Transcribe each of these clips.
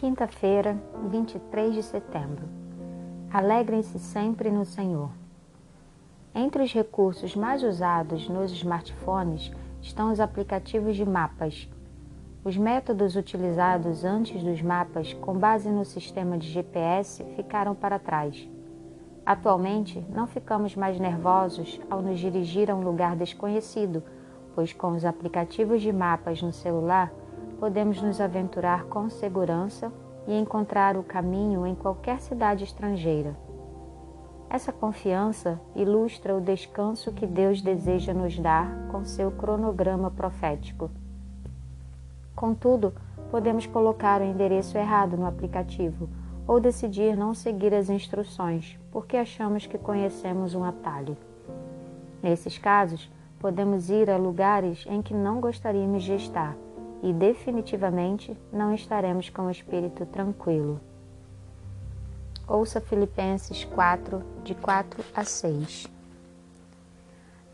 Quinta-feira, 23 de setembro. Alegrem-se sempre no Senhor. Entre os recursos mais usados nos smartphones estão os aplicativos de mapas. Os métodos utilizados antes dos mapas, com base no sistema de GPS, ficaram para trás. Atualmente, não ficamos mais nervosos ao nos dirigir a um lugar desconhecido, pois com os aplicativos de mapas no celular podemos nos aventurar com segurança e encontrar o caminho em qualquer cidade estrangeira. Essa confiança ilustra o descanso que Deus deseja nos dar com seu cronograma profético. Contudo, podemos colocar o endereço errado no aplicativo ou decidir não seguir as instruções porque achamos que conhecemos um atalho. Nesses casos, podemos ir a lugares em que não gostaríamos de estar e definitivamente não estaremos com o espírito tranquilo. Ouça Filipenses 4, de 4 a 6.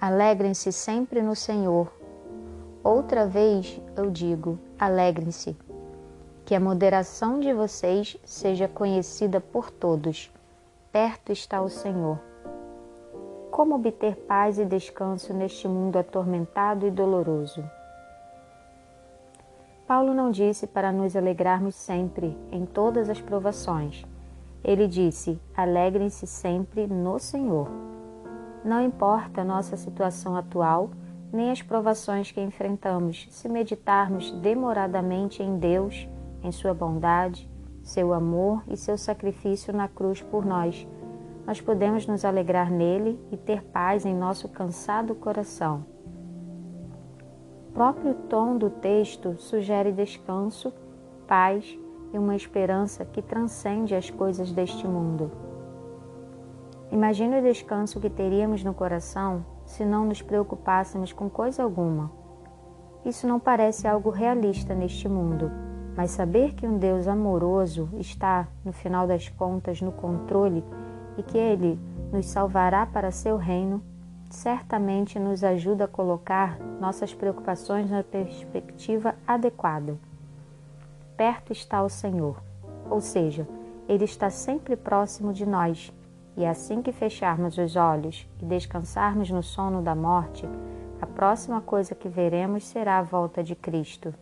Alegrem-se sempre no Senhor. Outra vez eu digo: alegrem-se. Que a moderação de vocês seja conhecida por todos. Perto está o Senhor. Como obter paz e descanso neste mundo atormentado e doloroso? Paulo não disse para nos alegrarmos sempre em todas as provações. Ele disse: alegrem-se sempre no Senhor. Não importa a nossa situação atual, nem as provações que enfrentamos, se meditarmos demoradamente em Deus, em Sua bondade, seu amor e seu sacrifício na cruz por nós, nós podemos nos alegrar nele e ter paz em nosso cansado coração próprio tom do texto sugere descanso, paz e uma esperança que transcende as coisas deste mundo. Imagine o descanso que teríamos no coração se não nos preocupássemos com coisa alguma. Isso não parece algo realista neste mundo, mas saber que um Deus amoroso está, no final das contas, no controle e que Ele nos salvará para seu reino certamente nos ajuda a colocar nossas preocupações na perspectiva adequada. Perto está o Senhor, ou seja, Ele está sempre próximo de nós, e assim que fecharmos os olhos e descansarmos no sono da morte, a próxima coisa que veremos será a volta de Cristo.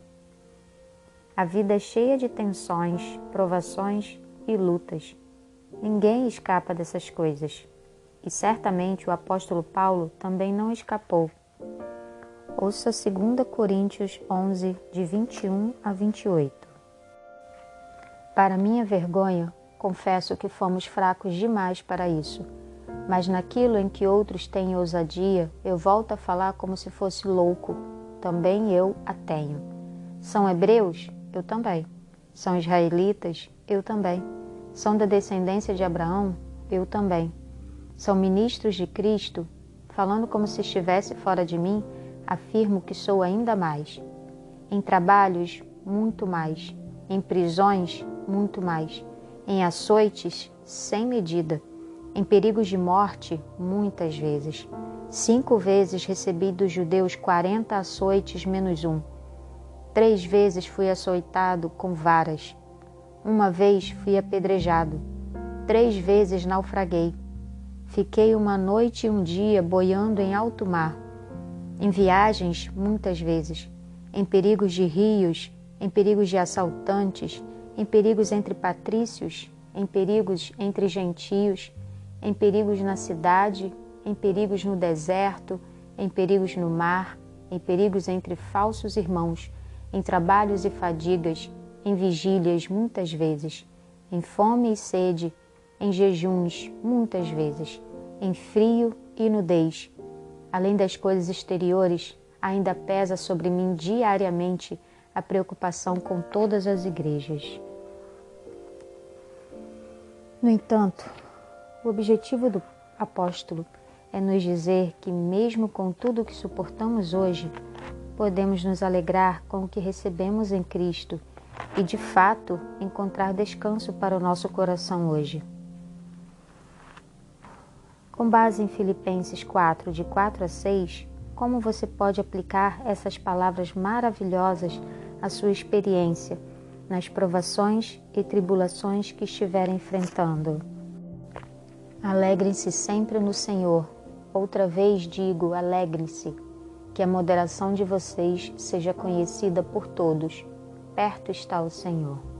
A vida é cheia de tensões, provações e lutas. Ninguém escapa dessas coisas. E certamente o apóstolo Paulo também não escapou. Ouça 2 Coríntios 11, de 21 a 28. Para minha vergonha, confesso que fomos fracos demais para isso. Mas naquilo em que outros têm ousadia, eu volto a falar como se fosse louco. Também eu a tenho. São hebreus? Eu também. São israelitas? Eu também. São da descendência de Abraão? Eu também. São ministros de Cristo, falando como se estivesse fora de mim, afirmo que sou ainda mais. Em trabalhos, muito mais. Em prisões, muito mais. Em açoites, sem medida. Em perigos de morte, muitas vezes. Cinco vezes recebi dos judeus quarenta açoites menos um. Três vezes fui açoitado com varas. Uma vez fui apedrejado. Três vezes naufraguei. Fiquei uma noite e um dia boiando em alto mar, em viagens muitas vezes, em perigos de rios, em perigos de assaltantes, em perigos entre patrícios, em perigos entre gentios, em perigos na cidade, em perigos no deserto, em perigos no mar, em perigos entre falsos irmãos, em trabalhos e fadigas, em vigílias muitas vezes, em fome e sede, em jejuns muitas vezes, em frio e nudez. Além das coisas exteriores, ainda pesa sobre mim diariamente a preocupação com todas as igrejas. No entanto, o objetivo do apóstolo é nos dizer que, mesmo com tudo o que suportamos hoje, podemos nos alegrar com o que recebemos em Cristo e, de fato, encontrar descanso para o nosso coração hoje. Com base em Filipenses 4, de 4 a 6, como você pode aplicar essas palavras maravilhosas à sua experiência nas provações e tribulações que estiverem enfrentando. Alegrem-se sempre no Senhor. Outra vez digo, alegre-se, que a moderação de vocês seja conhecida por todos. Perto está o Senhor.